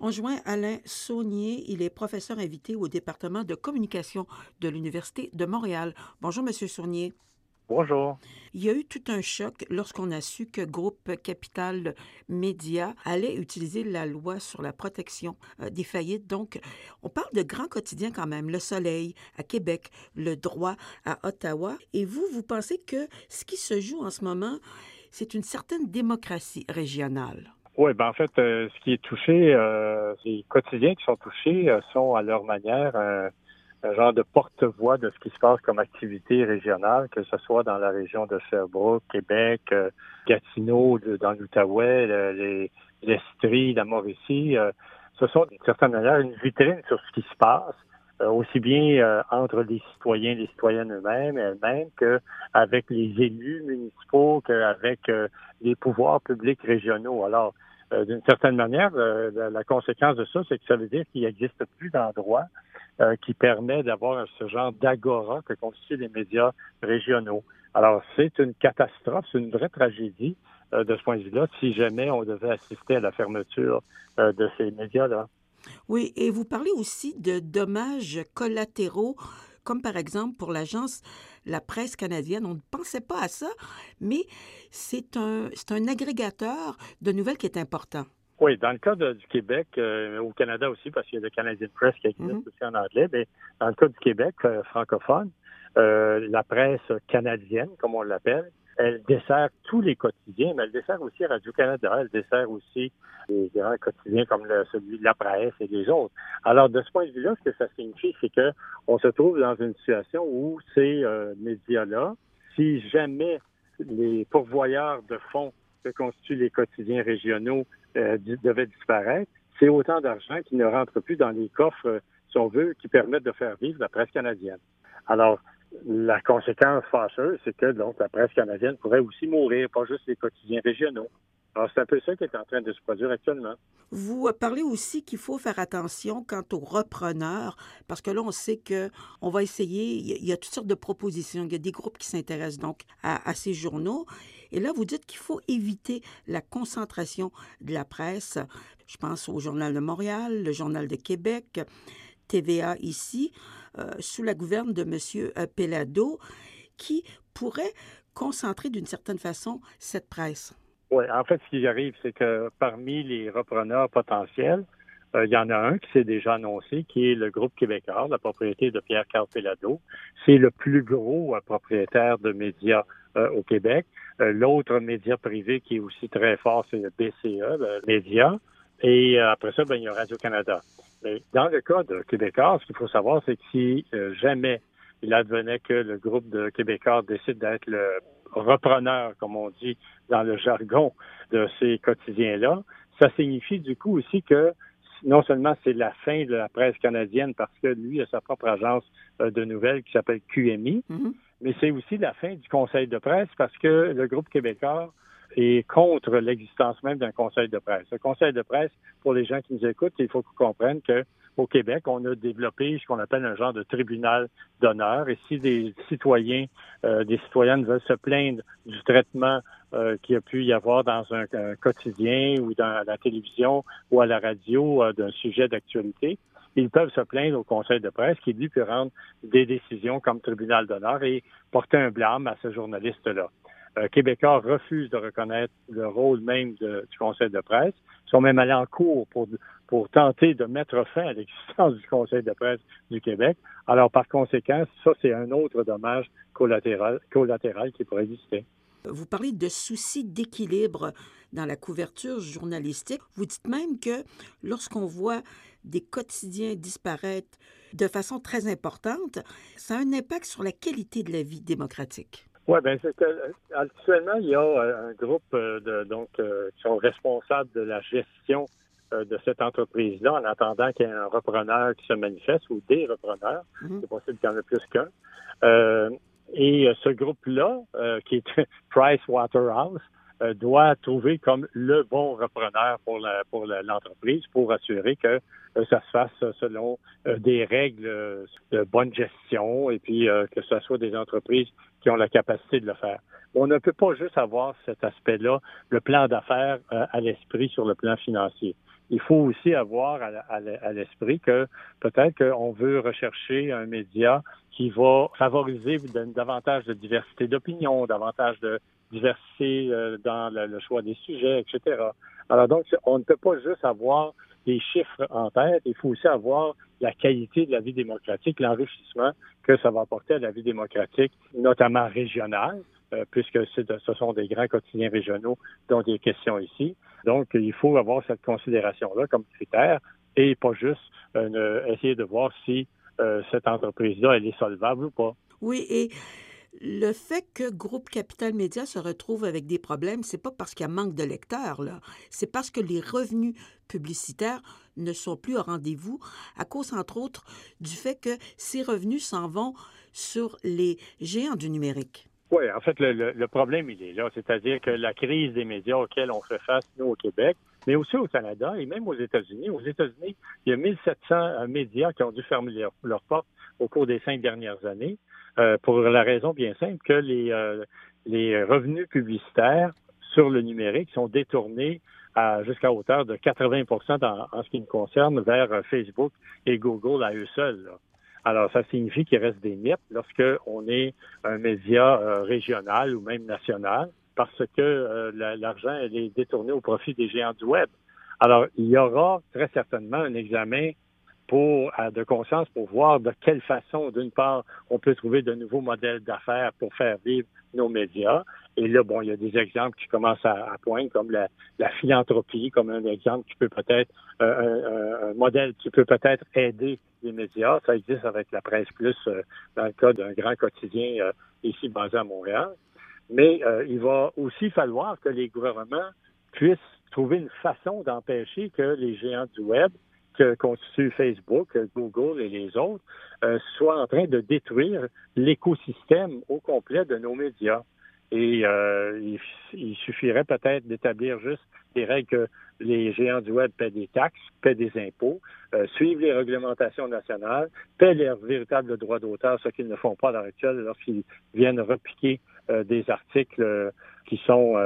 On joint Alain Saunier. Il est professeur invité au département de communication de l'Université de Montréal. Bonjour, Monsieur Saunier. Bonjour. Il y a eu tout un choc lorsqu'on a su que Groupe Capital Média allait utiliser la loi sur la protection euh, des faillites. Donc, on parle de grands quotidiens quand même. Le Soleil à Québec, le droit à Ottawa. Et vous, vous pensez que ce qui se joue en ce moment, c'est une certaine démocratie régionale? Oui, ben en fait, euh, ce qui est touché, euh, les quotidiens qui sont touchés sont à leur manière un genre de porte-voix de ce qui se passe comme activité régionale, que ce soit dans la région de Sherbrooke, Québec, euh, Gatineau, dans l'Outaouais, les l'Estrie, la Mauricie. Euh, ce sont d'une certaine manière une vitrine sur ce qui se passe, euh, aussi bien entre les citoyens, les citoyennes eux-mêmes, elles-mêmes, qu'avec les élus municipaux, qu'avec les pouvoirs publics régionaux. Alors, d'une certaine manière, la, conséquence de ça, c'est que ça veut dire qu'il n'existe plus d'endroits euh, qui permet d'avoir ce genre d'agora que constituent les médias régionaux. Alors, c'est une catastrophe, c'est une vraie tragédie euh, de ce point de vue-là, si jamais on devait assister à la fermeture euh, de ces médias-là. Oui, et vous parlez aussi de dommages collatéraux, comme par exemple pour l'agence La Presse canadienne. On ne pensait pas à ça, mais c'est un, un agrégateur de nouvelles qui est important. Oui, dans le cas du Québec, euh, au Canada aussi, parce qu'il y a le Canadian Press qui existe mhm. aussi en anglais, mais dans le cas du Québec euh, francophone, euh, la presse canadienne, comme on l'appelle, elle dessert tous les quotidiens, mais elle dessert aussi Radio-Canada, elle dessert aussi les grands quotidiens comme celui de la presse et les autres. Alors, de ce point de vue-là, ce que ça signifie, c'est que on se trouve dans une situation où ces médias-là, si jamais les pourvoyeurs de fonds que constituent les quotidiens régionaux euh, devait disparaître, c'est autant d'argent qui ne rentre plus dans les coffres, euh, si on veut, qui permettent de faire vivre la presse canadienne. Alors, la conséquence fâcheuse, c'est que donc la presse canadienne pourrait aussi mourir, pas juste les quotidiens régionaux. Alors, c'est un peu ça qui est en train de se produire actuellement. Vous parlez aussi qu'il faut faire attention quant aux repreneurs, parce que là, on sait que on va essayer, il y a toutes sortes de propositions, il y a des groupes qui s'intéressent donc à, ces journaux. Et là, vous dites qu'il faut éviter la concentration de la presse. Je pense au Journal de Montréal, le Journal de Québec, TVA ici, sous la gouverne de M. Euh, Pellado, qui pourrait concentrer d'une certaine façon cette presse. Oui, en fait, ce qui arrive, c'est que parmi les repreneurs potentiels, euh, il y en a un qui s'est déjà annoncé, qui est le groupe québécois, la propriété de Pierre-Carl Pellado. C'est le plus gros propriétaire de médias au Québec. Euh, l'autre média privé qui est aussi très fort, c'est le BCE, le média. Et euh, après ça, ben, il y a Radio-Canada. Dans le cas de Québécois, ce qu'il faut savoir, c'est que si euh, jamais il advenait que le groupe de Québécois décide d'être le repreneur, comme on dit dans le jargon de ces quotidiens-là, ça signifie du coup aussi que non seulement c'est la fin de la presse canadienne parce que lui a sa propre agence de nouvelles qui s'appelle QMI, mm-hmm. mais c'est aussi la fin du conseil de presse parce que le groupe québécois est contre l'existence même d'un conseil de presse. Le conseil de presse, pour les gens qui nous écoutent, il faut qu'on comprenne que au Québec, on a développé ce qu'on appelle un genre de tribunal d'honneur. Et si des citoyens, euh, des citoyennes veulent se plaindre du traitement euh, qu'il a pu y avoir dans un, quotidien ou dans la télévision ou à la radio euh, d'un sujet d'actualité, ils peuvent se plaindre au conseil de presse qui, lui, peut rendre des décisions comme tribunal d'honneur et porter un blâme à ce journaliste-là. Euh, Québécois refusent de reconnaître le rôle même du conseil de presse. Ils sont même allés en cours pour, pour tenter de mettre fin à l'existence du conseil de presse du Québec. Alors, par conséquent, ça, c'est un autre dommage collatéral, collatéral qui pourrait exister. Vous parlez de soucis d'équilibre dans la couverture journalistique. Vous dites même que lorsqu'on voit des quotidiens disparaître de façon très importante, ça a un impact sur la qualité de la vie démocratique. Oui, bien, c'est que, euh, actuellement, il y a euh, un groupe euh, de, donc, qui sont responsables de la gestion de cette entreprise-là en attendant qu'il y ait un repreneur qui se manifeste ou des repreneurs. Mhm. C'est possible qu'il y en ait plus qu'un. et ce groupe-là, qui est Price Waterhouse, euh, doit trouver comme le bon repreneur pour la, pour l'entreprise pour assurer que euh, ça se fasse selon euh, des règles de bonne gestion et puis que ce soit des entreprises qui ont la capacité de le faire. On ne peut pas juste avoir cet aspect-là, le plan d'affaires à l'esprit sur le plan financier. il faut aussi avoir à, l'esprit que peut-être qu'on veut rechercher un média qui va favoriser davantage de diversité d'opinion, davantage de diversité euh, dans le, choix des sujets, etc. Alors donc, on ne peut pas juste avoir des chiffres en tête, il faut aussi avoir la qualité de la vie démocratique, l'enrichissement que ça va apporter à la vie démocratique, notamment régionale, euh, puisque ce sont des grands quotidiens régionaux dont il est question ici. Donc, il faut avoir cette considération-là comme critère et pas juste euh, essayer de voir si euh, cette entreprise-là, elle est solvable ou pas. Oui, et le fait que Groupe Capital Média se retrouve avec des problèmes, c'est pas parce qu'il y a manque de lecteurs, là. C'est parce que les revenus publicitaires ne sont plus au rendez-vous à cause, entre autres, du fait que ces revenus s'en vont sur les géants du numérique. Oui, en fait, le, problème, il est là. C'est-à-dire que la crise des médias auxquels on fait face, nous, au Québec, mais aussi au Canada et même aux États-Unis. Aux États-Unis, il y a 1700 euh, médias qui ont dû fermer leurs portes au cours des cinq dernières années, euh, pour la raison bien simple que les, euh, les revenus publicitaires sur le numérique sont détournés jusqu'à hauteur de 80 en, en, ce qui nous concerne vers Facebook et Google à eux seuls. Alors, ça signifie qu'il reste des miettes lorsque on est un média euh, régional ou même national, parce que euh, l'argent est détourné au profit des géants du web. Alors, il y aura très certainement un examen pour de conscience pour voir de quelle façon, d'une part, on peut trouver de nouveaux modèles d'affaires pour faire vivre nos médias. Et là, bon, il y a des exemples qui commencent à, poindre, comme la, philanthropie, comme un exemple qui peut peut-être, euh, un, modèle qui peut peut-être aider les médias. Ça existe avec la presse plus euh, dans le cas d'un grand quotidien euh, ici basé à Montréal. Mais il va aussi falloir que les gouvernements puissent trouver une façon d'empêcher que les géants du web que constituent Facebook, Google et les autres, euh, soient en train de détruire l'écosystème au complet de nos médias. Et euh, il, suffirait peut-être d'établir juste des règles que les géants du web paient des taxes, paient des impôts, euh, suivent les réglementations nationales, paient leurs véritables droits d'auteur, ce qu'ils ne font pas à l'heure actuelle lorsqu'ils viennent repiquer euh, des articles qui sont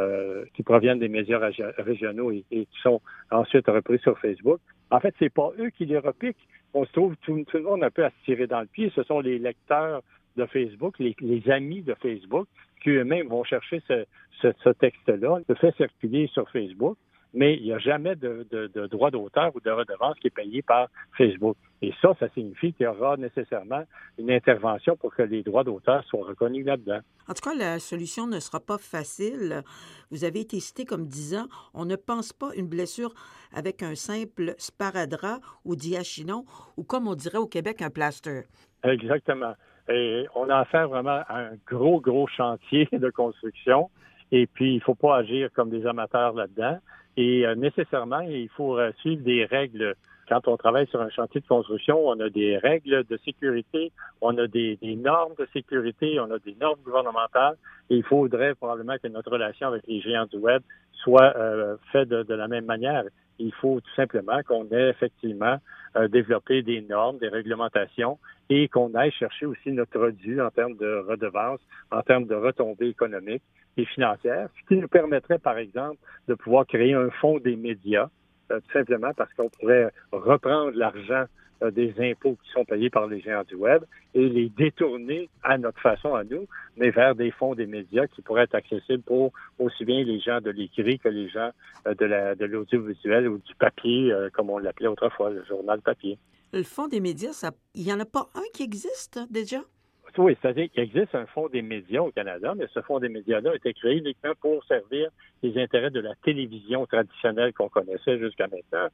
qui proviennent des médias régionaux et, qui sont ensuite repris sur Facebook. En fait, c'est pas eux qui les repiquent. On se trouve tout, le monde un peu à se tirer dans le pied. Ce sont les lecteurs de Facebook, les, amis de Facebook, qui eux-mêmes vont chercher ce, ce texte-là, le fait circuler sur Facebook mais il n'y a jamais de, de, droit d'auteur ou de redevance qui est payé par Facebook. Et ça, ça signifie qu'il y aura nécessairement une intervention pour que les droits d'auteur soient reconnus là-dedans. En tout cas, la solution ne sera pas facile. Vous avez été cité comme disant on ne pense pas une blessure avec un simple sparadrap ou diachinon ou comme on dirait au Québec, un plaster. Exactement. On a affaire vraiment un gros, gros chantier de construction. Et puis, il faut pas agir comme des amateurs là-dedans. Et euh, nécessairement, il faut euh, suivre des règles. Quand on travaille sur un chantier de construction, on a des règles de sécurité, on a des, normes de sécurité, on a des normes gouvernementales. Et il faudrait probablement que notre relation avec les géants du web soit euh, faite de, la même manière. Il faut tout simplement qu'on ait effectivement développé des normes, des réglementations et qu'on aille chercher aussi notre dû en termes de redevances, en termes de retombées économiques et financières, ce qui nous permettrait, par exemple, de pouvoir créer un fonds des médias, euh, tout simplement parce qu'on pourrait reprendre l'argent euh, des impôts qui sont payés par les géants du web et les détourner à notre façon, à nous, mais vers des fonds des médias qui pourraient être accessibles pour aussi bien les gens de l'écrit que les gens euh, de l'audiovisuel ou du papier, comme on l'appelait autrefois, le journal papier. Le fonds des médias, il n'y en a pas un qui existe déjà? Oui, c'est-à-dire qu'il existe un fonds des médias au Canada, mais ce fonds des médias-là a été créé uniquement pour servir les intérêts de la télévision traditionnelle qu'on connaissait jusqu'à maintenant.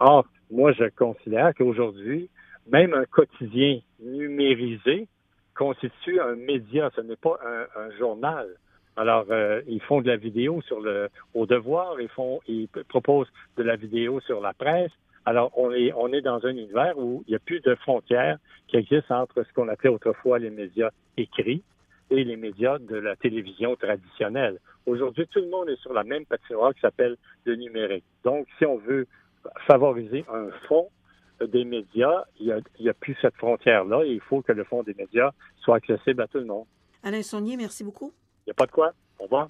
Or, moi, je considère qu'aujourd'hui, même un quotidien numérisé constitue un média, ce n'est pas un, journal. Alors, euh, ils font de la vidéo sur le au devoir, ils font, ils proposent de la vidéo sur la presse, alors, on est, on est dans un univers où il n'y a plus de frontières qui existent entre ce qu'on appelait autrefois les médias écrits et les médias de la télévision traditionnelle. Aujourd'hui, tout le monde est sur la même patinoire qui s'appelle le numérique. Donc, si on veut favoriser un fonds des médias, il n'y a, a, plus cette frontière-là et il faut que le fonds des médias soit accessible à tout le monde. Alain Saunier, merci beaucoup. Il n'y a pas de quoi. Au revoir.